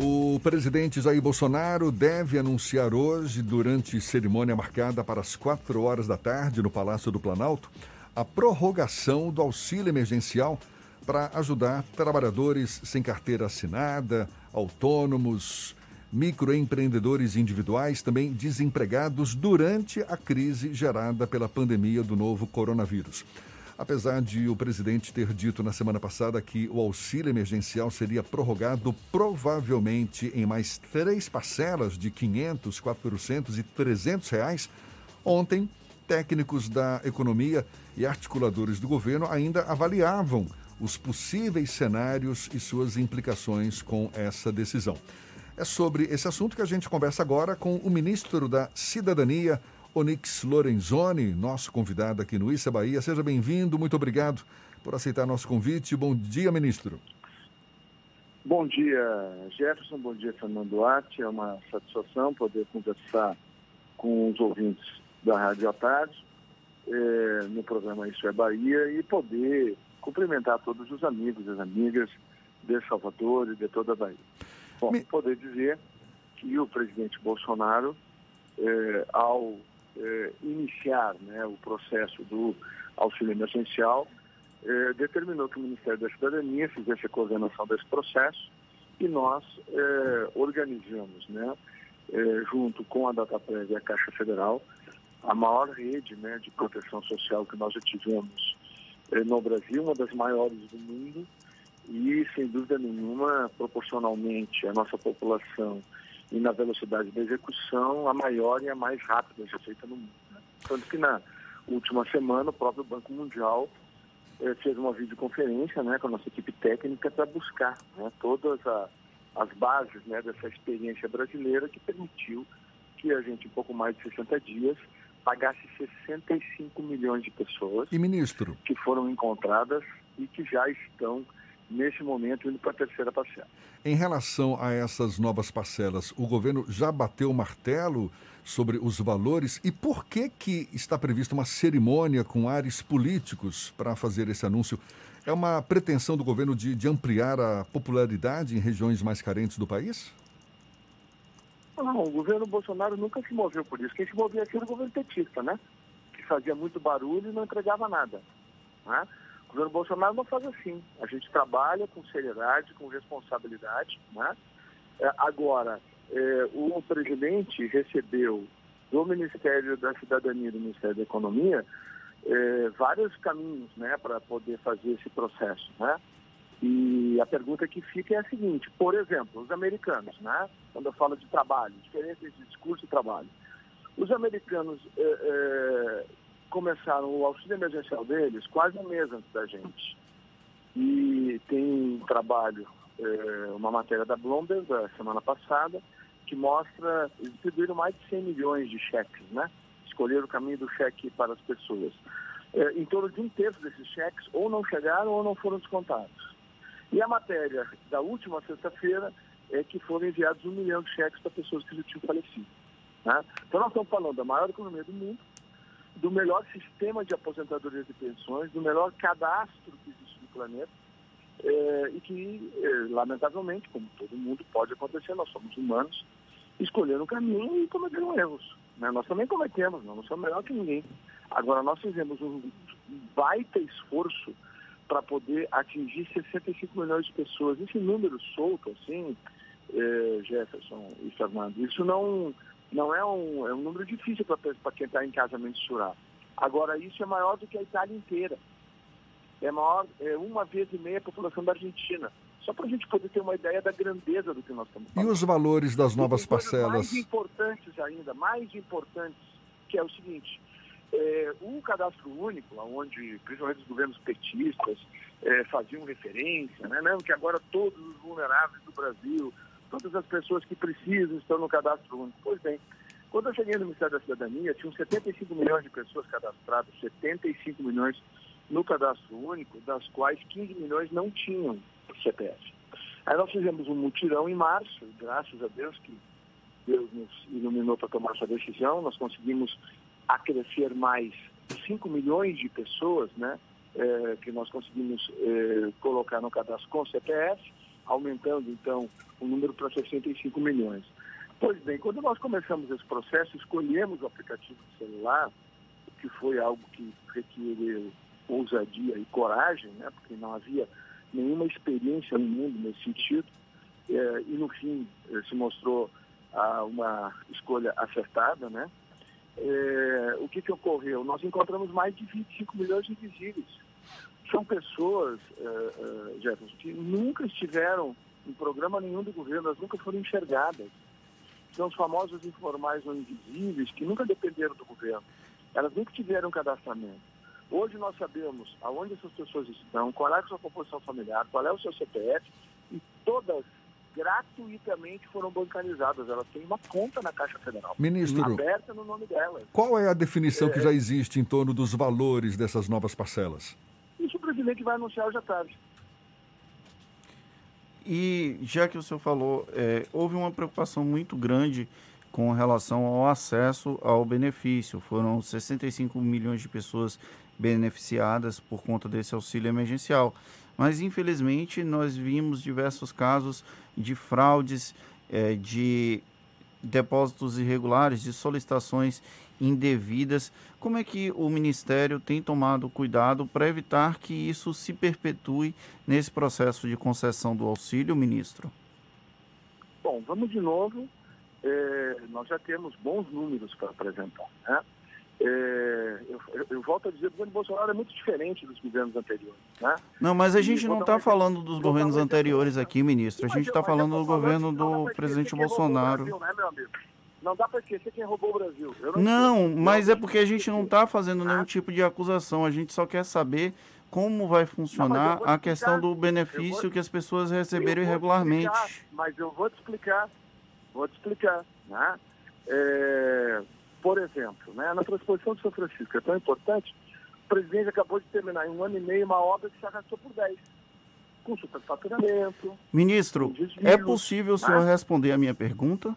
O presidente Jair Bolsonaro deve anunciar hoje, durante cerimônia marcada para as quatro horas da tarde no Palácio do Planalto, a prorrogação do auxílio emergencial para ajudar trabalhadores sem carteira assinada, autônomos, microempreendedores individuais, também desempregados durante a crise gerada pela pandemia do novo coronavírus. Apesar de o presidente ter dito na semana passada que o auxílio emergencial seria prorrogado provavelmente em mais três parcelas de 500, 400 e 300 reais, ontem técnicos da economia e articuladores do governo ainda avaliavam os possíveis cenários e suas implicações com essa decisão. É sobre esse assunto que a gente conversa agora com o ministro da Cidadania, Onix Lorenzoni, nosso convidado aqui no Issa Bahia. Seja bem-vindo, muito obrigado por aceitar nosso convite. Bom dia, ministro. Bom dia, Jefferson. Bom dia, Fernando Duarte. É uma satisfação poder conversar com os ouvintes da Rádio à Tarde, é, no programa Isso é Bahia, e poder cumprimentar todos os amigos e as amigas de Salvador e de toda a Bahia. Bom, Me... poder dizer que o presidente Bolsonaro, é, ao é, iniciar né, o processo do auxílio emergencial, é, determinou que o Ministério da Cidadania fizesse a coordenação desse processo e nós é, organizamos, né, é, junto com a Dataprévia e a Caixa Federal, a maior rede né, de proteção social que nós já tivemos é, no Brasil, uma das maiores do mundo, e, sem dúvida nenhuma, proporcionalmente à nossa população e na velocidade da execução, a maior e a mais rápida já feita no mundo. Né? Tanto que na última semana o próprio Banco Mundial eh, fez uma videoconferência né, com a nossa equipe técnica para buscar né, todas a, as bases né, dessa experiência brasileira que permitiu que a gente, em pouco mais de 60 dias, pagasse 65 milhões de pessoas e ministro que foram encontradas e que já estão nesse momento indo para a terceira parcela. Em relação a essas novas parcelas, o governo já bateu o martelo sobre os valores e por que que está prevista uma cerimônia com ares políticos para fazer esse anúncio? É uma pretensão do governo de, de ampliar a popularidade em regiões mais carentes do país? Não, o governo Bolsonaro nunca se moveu por isso. Quem se movia aqui era o governo petista, né? Que fazia muito barulho e não entregava nada. Né? O governo Bolsonaro não faz assim. A gente trabalha com seriedade, com responsabilidade. Né? É, agora, é, o presidente recebeu do Ministério da Cidadania e do Ministério da Economia é, vários caminhos né, para poder fazer esse processo. Né? E a pergunta que fica é a seguinte, por exemplo, os americanos, né, quando eu falo de trabalho, diferença entre discurso e trabalho. Os americanos é, começaram o auxílio emergencial deles quase um mês antes da gente. E tem um trabalho, é, uma matéria da Bloomberg da semana passada, que mostra, eles distribuíram mais de 100 milhões de cheques, né? Escolheram o caminho do cheque para as pessoas. É, em torno de um terço desses cheques ou não chegaram ou não foram descontados. E a matéria da última sexta-feira é que foram enviados um milhão de cheques para pessoas que já tinham falecido. Né? Então nós estamos falando da maior economia do mundo, do melhor sistema de aposentadorias e pensões, do melhor cadastro que existe no planeta, é, e que, é, lamentavelmente, como todo mundo pode acontecer, nós somos humanos, escolheram um caminho e cometeram erros. Né? Nós também cometemos, não, não somos melhor que ninguém. Agora, nós fizemos um baita esforço para poder atingir 65 milhões de pessoas. Esse número solto, assim, é, Jefferson e Fernando, isso não não é um, é um número difícil para quem está em casa mensurar. Agora, isso é maior do que a Itália inteira. É maior, é uma vez e meia a população da Argentina. Só para a gente poder ter uma ideia da grandeza do que nós estamos falando. E os valores das novas parcelas? Mais importantes ainda, mais importantes, que é o seguinte, é, o cadastro único, onde principalmente os governos petistas é, faziam referência, né, não, que agora todos os vulneráveis do Brasil todas as pessoas que precisam estão no cadastro único. Pois bem, quando eu cheguei no Ministério da Cidadania, tinham 75 milhões de pessoas cadastradas, 75 milhões no cadastro único, das quais 15 milhões não tinham CPF. Aí nós fizemos um mutirão em março, graças a Deus que Deus nos iluminou para tomar essa decisão, nós conseguimos acrescer mais 5 milhões de pessoas, né, é, que nós conseguimos é, colocar no cadastro com CPF, aumentando então o número para 65 milhões. Pois bem, quando nós começamos esse processo, escolhemos o aplicativo de celular, que foi algo que requeriu ousadia e coragem, né, porque não havia nenhuma experiência no mundo nesse sentido, é, e no fim é, se mostrou ah, uma escolha acertada, né? É, o que, que ocorreu? Nós encontramos mais de 25 milhões de invisíveis. São pessoas, é, é, Jefferson, que nunca estiveram em programa nenhum do governo, elas nunca foram enxergadas. São os famosos informais ou invisíveis que nunca dependeram do governo. Elas nunca tiveram cadastramento. Hoje nós sabemos aonde essas pessoas estão, qual é a sua composição familiar, qual é o seu CPF, e todas gratuitamente foram bancarizadas. Elas têm uma conta na Caixa Federal. Ministro, aberta no nome delas. Qual é a definição é, que já existe em torno dos valores dessas novas parcelas? Presidente vai anunciar hoje à tarde. E já que o senhor falou, é, houve uma preocupação muito grande com relação ao acesso ao benefício. Foram 65 milhões de pessoas beneficiadas por conta desse auxílio emergencial. Mas, infelizmente, nós vimos diversos casos de fraudes, é, de depósitos irregulares, de solicitações indevidas. Como é que o Ministério tem tomado cuidado para evitar que isso se perpetue nesse processo de concessão do auxílio, ministro? Bom, vamos de novo. É, nós já temos bons números para apresentar. Né? É, eu, eu, volto a dizer, o governo Bolsonaro é muito diferente dos governos anteriores. Né? Não, mas a gente não está falando dos governos anteriores aqui, ministro. A gente está falando do governo do presidente Bolsonaro. Brasil, né, meu amigo? Não dá para esquecer quem roubou o Brasil. não, não mas é porque a gente não está fazendo nenhum tipo de acusação. A gente só quer saber como vai funcionar não, a questão do benefício vou, que as pessoas receberam irregularmente. Explicar, mas eu vou te explicar. Vou te explicar. Né? É por exemplo, né, na transposição de São Francisco, é tão importante, o presidente acabou de terminar em um ano e meio uma obra que se arrastou por 10, com superfaturamento. Ministro, é possível o senhor né? responder a minha pergunta?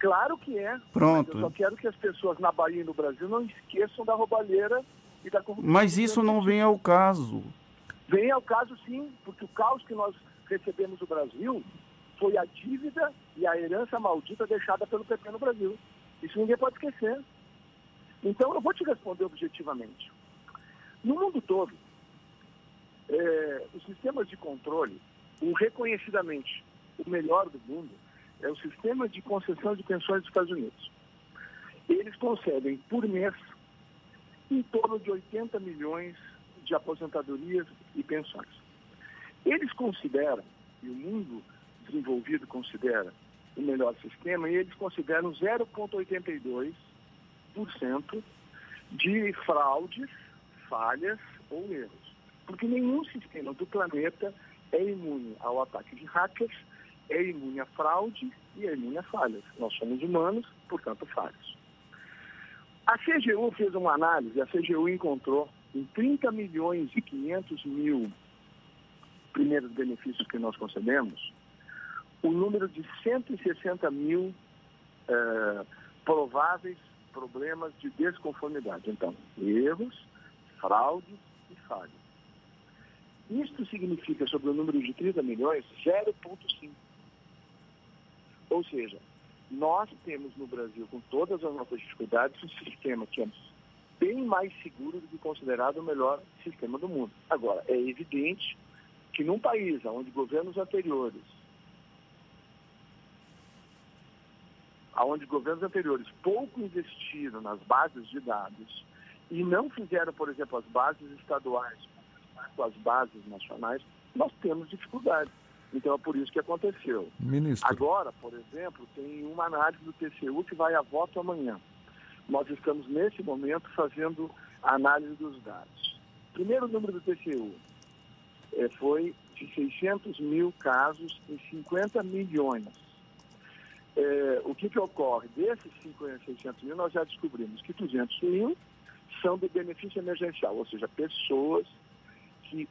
Claro que é. Pronto. Eu só quero que as pessoas na Bahia e no Brasil não esqueçam da roubalheira e da corrupção. Mas isso não vem ao caso. Vem ao caso sim, porque o caos que nós recebemos no Brasil foi a dívida e a herança maldita deixada pelo PP no Brasil. Isso ninguém pode esquecer. Então, eu vou te responder objetivamente. No mundo todo, é, os sistemas de controle, o reconhecidamente o melhor do mundo, é o sistema de concessão de pensões dos Estados Unidos. Eles concedem por mês em torno de 80 milhões de aposentadorias e pensões. Eles consideram, e o mundo desenvolvido considera, o melhor sistema e eles consideram 0,82% de fraudes, falhas ou erros. Porque nenhum sistema do planeta é imune ao ataque de hackers, é imune à fraude e é imune a falhas. Nós somos humanos, portanto, falhos. A CGU fez uma análise, a CGU encontrou em 30 milhões e 500 mil primeiros benefícios que nós concedemos, o número de 160 mil é, prováveis problemas de desconformidade. Então, erros, fraudes e falhas. Isto significa, sobre o número de 30 milhões, 0,5. Ou seja, nós temos no Brasil, com todas as nossas dificuldades, um sistema que é bem mais seguro do que considerado o melhor sistema do mundo. Agora, é evidente que num país onde governos anteriores onde governos anteriores pouco investiram nas bases de dados e não fizeram, por exemplo, as bases estaduais com as bases nacionais, nós temos dificuldade. Então é por isso que aconteceu. Ministro. Agora, por exemplo, tem uma análise do TCU que vai a voto amanhã. Nós estamos, nesse momento, fazendo a análise dos dados. Primeiro número do TCU é, foi de 600 mil casos em 50 milhões é, o que, que ocorre? Desses 600 mil, nós já descobrimos que 200 mil são de benefício emergencial, ou seja, pessoas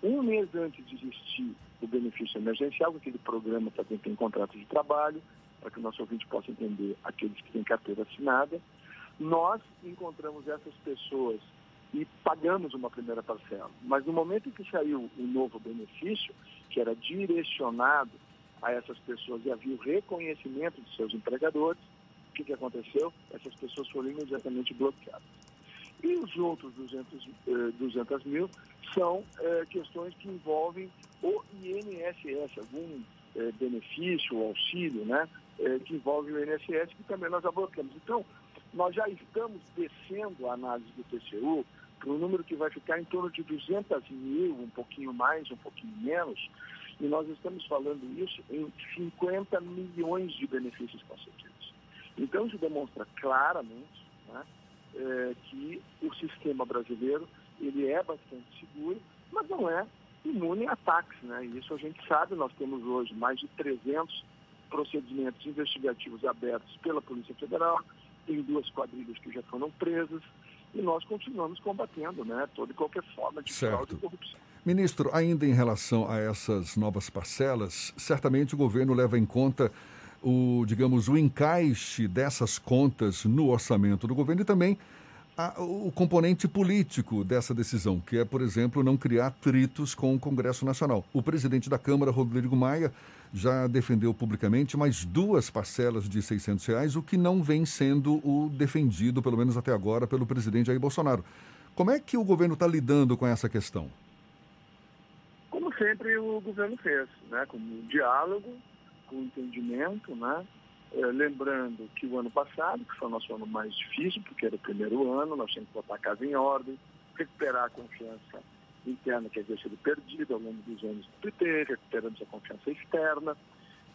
um mês antes de existir o benefício emergencial, aquele programa para quem tem contrato de trabalho, para que o nosso ouvinte possa entender aqueles que têm carteira assinada, nós encontramos essas pessoas e pagamos uma primeira parcela. Mas no momento em que saiu o novo benefício, que era direcionado a essas pessoas e havia o reconhecimento de seus empregadores, o que, que aconteceu? Essas pessoas foram imediatamente bloqueadas. E os outros 200, 200 eh, mil são eh, questões que envolvem o INSS, algum eh, benefício, auxílio, né, que envolve o INSS, que também nós bloqueamos. Então, nós já estamos descendo a análise do TCU para um número que vai ficar em torno de 200 mil, um pouquinho mais, um pouquinho menos, e nós estamos falando isso em 50 milhões de benefícios concedidos. Então, isso demonstra claramente né, é, que o sistema brasileiro ele é bastante seguro, mas não é imune a ataques. Né? E isso a gente sabe, nós temos hoje mais de 300 procedimentos investigativos abertos pela Polícia Federal, tem duas quadrilhas que já foram presas, e nós continuamos combatendo né, toda e qualquer forma de fraude e corrupção. Ministro, ainda em relação a essas novas parcelas, certamente o governo leva em conta o, digamos, o encaixe dessas contas no orçamento do governo e também a, o componente político dessa decisão, que é, por exemplo, não criar atritos com o Congresso Nacional. O presidente da Câmara, Rodrigo Maia, já defendeu publicamente mais duas parcelas de 600 reais, o que não vem sendo o defendido, pelo menos até agora, pelo presidente Jair Bolsonaro. Como é que o governo está lidando com essa questão? Como sempre o governo fez, né? com diálogo, com entendimento, né? É, lembrando que o ano passado, que foi o nosso ano mais difícil, porque era o primeiro ano, nós tínhamos que botar a casa em ordem, recuperar a confiança interna que havia sido perdida ao longo dos anos do PT, recuperamos a confiança externa,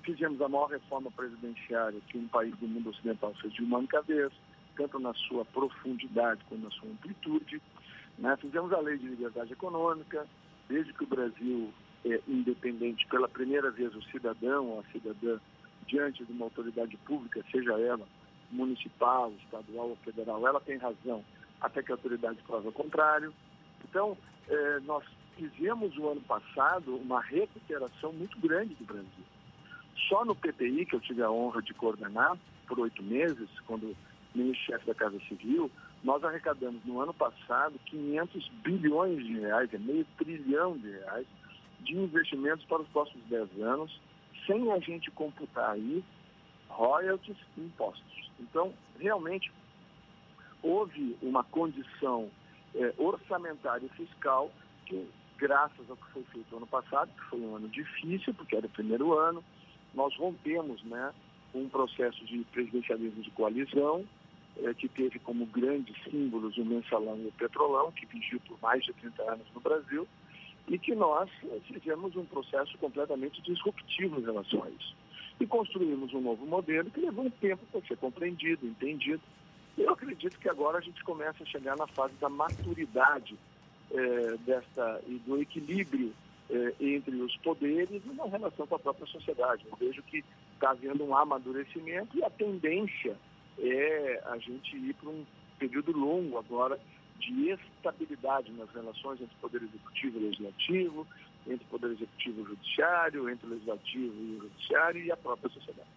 fizemos a maior reforma presidenciária que um país do mundo ocidental fez de uma única vez, tanto na sua profundidade como na sua amplitude. Né? Fizemos a lei de liberdade econômica, desde que o Brasil é independente, pela primeira vez o cidadão ou a cidadã diante de uma autoridade pública, seja ela municipal, estadual ou federal, ela tem razão até que a autoridade prove o contrário. Então, eh, nós fizemos o ano passado uma recuperação muito grande do Brasil. Só no PPI, que eu tive a honra de coordenar por oito meses, quando ministro-chefe da Casa Civil, nós arrecadamos no ano passado 500 bilhões de reais, é meio trilhão de reais, de investimentos para os próximos 10 anos, sem a gente computar aí royalties e impostos. Então, realmente, houve uma condição é, orçamentária e fiscal que, graças ao que foi feito ano passado, que foi um ano difícil, porque era o primeiro ano, nós rompemos né, um processo de presidencialismo de coalizão, é, que teve como grandes símbolos o mensalão e o petrolão, que vigiu por mais de 30 anos no Brasil, e que nós fizemos um processo completamente disruptivo em relação a isso. E construímos um novo modelo que levou um tempo para ser compreendido, entendido. Eu acredito que agora a gente começa a chegar na fase da maturidade é, desta, e do equilíbrio é, entre os poderes e na relação com a própria sociedade. Eu vejo que está havendo um amadurecimento e a tendência é a gente ir para um período longo agora de estabilidade nas relações entre o Poder Executivo e Legislativo, entre o Poder Executivo e o Judiciário, entre o Legislativo e o Judiciário e a própria sociedade.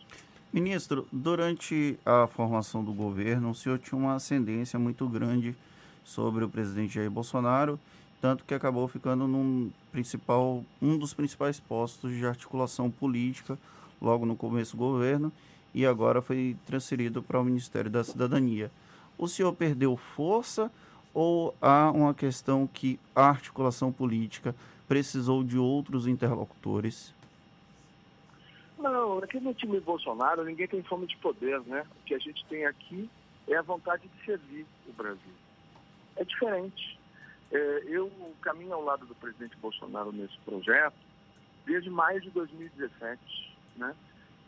Ministro, durante a formação do governo, o senhor tinha uma ascendência muito grande sobre o presidente Jair Bolsonaro, tanto que acabou ficando num principal, um dos principais postos de articulação política logo no começo do governo e agora foi transferido para o Ministério da Cidadania. O senhor perdeu força ou há uma questão que a articulação política precisou de outros interlocutores? Não, aqui no time Bolsonaro ninguém tem fome de poder, né? O que a gente tem aqui é a vontade de servir o Brasil. É diferente. É, eu caminho ao lado do presidente Bolsonaro nesse projeto desde maio de 2017, né?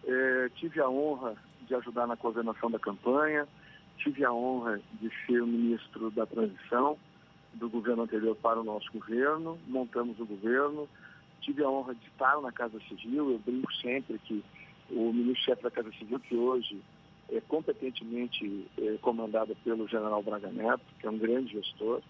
É, tive a honra de ajudar na coordenação da campanha, tive a honra de ser o ministro da transição do governo anterior para o nosso governo, montamos o governo, tive a honra de estar na Casa Civil, eu brinco sempre que o ministro-chefe da Casa Civil, que hoje é competentemente é, comandado pelo general Braga Neto, que é um grande gestor,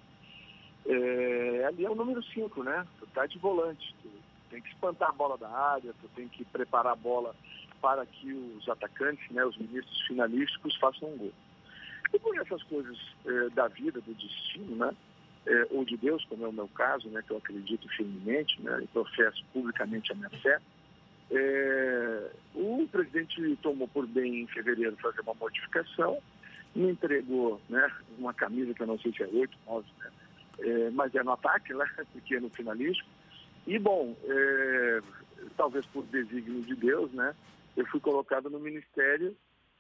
é, ali é o número 5, né? Tu tá de volante, tu tem que espantar a bola da área, tu tem que preparar a bola para que os atacantes, né, os ministros finalísticos façam um gol. E por essas coisas eh, da vida, do destino, né? é, ou de Deus, como é o meu caso, né, que eu acredito firmemente, né, e professo publicamente a minha fé, é, o presidente tomou por bem em fevereiro fazer uma modificação, me entregou né, uma camisa que eu não sei se é 8, 9, né, é, mas é no ataque, né, pequeno finalístico. E, bom, é, talvez por desígnio de Deus, né, eu fui colocado no ministério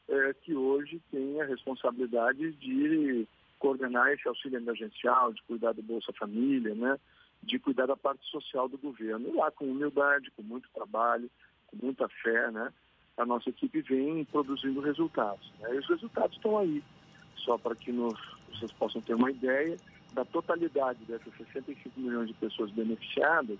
é, que hoje tem a responsabilidade de coordenar esse auxílio emergencial, de cuidar do Bolsa Família, né, de cuidar da parte social do governo. E lá, com humildade, com muito trabalho, com muita fé, né, a nossa equipe vem produzindo resultados. Né, e os resultados estão aí. Só para que nos, vocês possam ter uma ideia, da totalidade dessas 65 milhões de pessoas beneficiadas,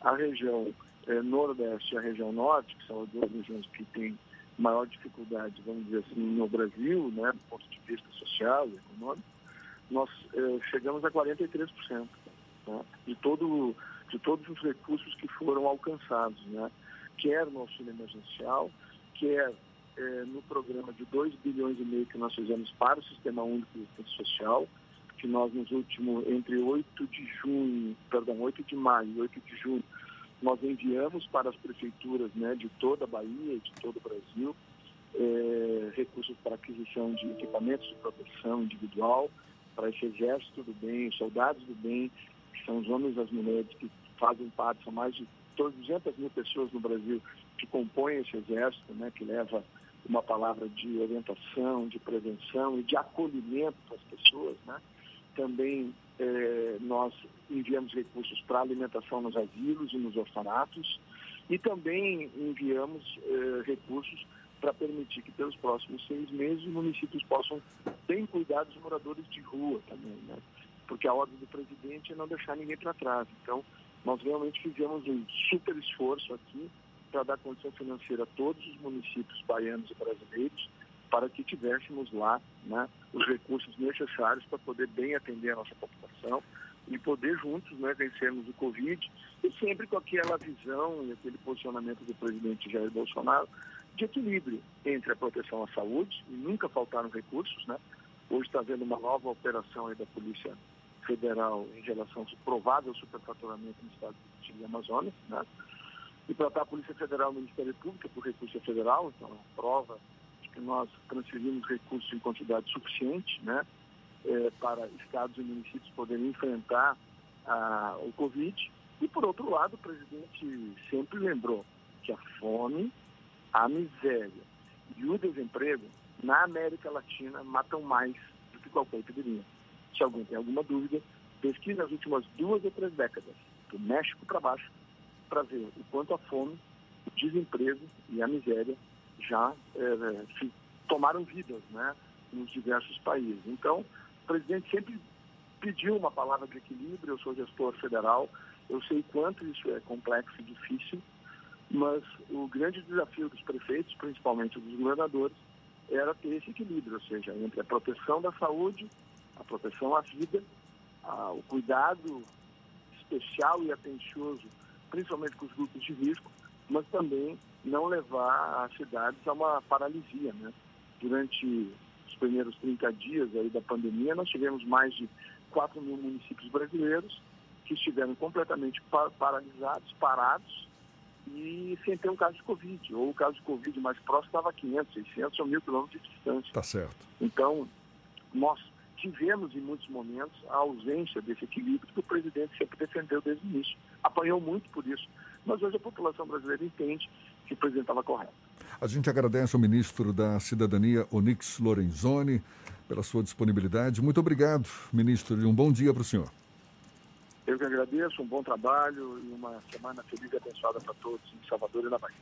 a região eh, Nordeste e a região Norte, que são as duas regiões que têm maior dificuldade, vamos dizer assim, no Brasil, né, do ponto de vista social e econômico, nós eh, chegamos a 43% né, de, todo, de todos os recursos que foram alcançados, né, quer no auxílio emergencial, quer eh, no programa de 2 bilhões e meio que nós fizemos para o Sistema Único de Assistência Social, que nós nos últimos, entre 8 de junho, perdão, 8 de maio e 8 de junho, nós enviamos para as prefeituras né, de toda a Bahia, de todo o Brasil, é, recursos para aquisição de equipamentos de proteção individual, para esse exército do bem, soldados do bem, que são os homens e as mulheres que fazem parte, são mais de 200 mil pessoas no Brasil que compõem esse exército, né, que leva uma palavra de orientação, de prevenção e de acolhimento às pessoas, né? Também eh, nós enviamos recursos para alimentação nos asilos e nos orfanatos e também enviamos eh, recursos para permitir que pelos próximos seis meses os municípios possam bem cuidar dos moradores de rua também, né? Porque a ordem do presidente é não deixar ninguém para trás. Então, nós realmente fizemos um super esforço aqui para dar condição financeira a todos os municípios baianos e brasileiros para que tivéssemos lá né, os recursos necessários para poder bem atender a nossa população e poder juntos né, vencermos o Covid e sempre com aquela visão e aquele posicionamento do presidente Jair Bolsonaro de equilíbrio entre a proteção à saúde, e nunca faltaram recursos, né? Hoje está havendo uma nova operação da Polícia Federal em relação ao provável superfaturamento no estado de Amazonas, né? E tratar a Polícia Federal no Ministério Público por recurso federal, então é uma prova que nós transferimos recursos em quantidade suficiente, né, é, para estados e municípios poderem enfrentar a, o Covid. E, por outro lado, o presidente sempre lembrou que a fome, a miséria e o desemprego na América Latina matam mais do que qualquer epidemia. Se alguém tem alguma dúvida, pesquise as últimas duas ou três décadas, do México para baixo, para ver o quanto a fome, o desemprego e a miséria já é, tomaram vidas né, nos diversos países. Então, o presidente sempre pediu uma palavra de equilíbrio, eu sou gestor federal, eu sei quanto isso é complexo e difícil, mas o grande desafio dos prefeitos, principalmente dos governadores, era ter esse equilíbrio, ou seja, entre a proteção da saúde, a proteção à vida, a, o cuidado especial e atencioso, principalmente com os grupos de risco, mas também não levar as cidades a uma paralisia. Né? Durante os primeiros 30 dias aí da pandemia, nós tivemos mais de 4 mil municípios brasileiros que estiveram completamente paralisados, parados e sem ter um caso de Covid. Ou o caso de Covid mais próximo estava a 500, 600 ou 1.000 quilômetros de distância. Tá certo. Então, nós tivemos em muitos momentos a ausência desse equilíbrio que o presidente sempre defendeu desde o início. Apanhou muito por isso. Mas hoje a população brasileira entende que o presidente estava correto. A gente agradece ao ministro da Cidadania, Onix Lorenzoni, pela sua disponibilidade. Muito obrigado, ministro, e um bom dia para o senhor. Eu que agradeço, um bom trabalho e uma semana feliz e abençoada para todos em Salvador e na Bahia.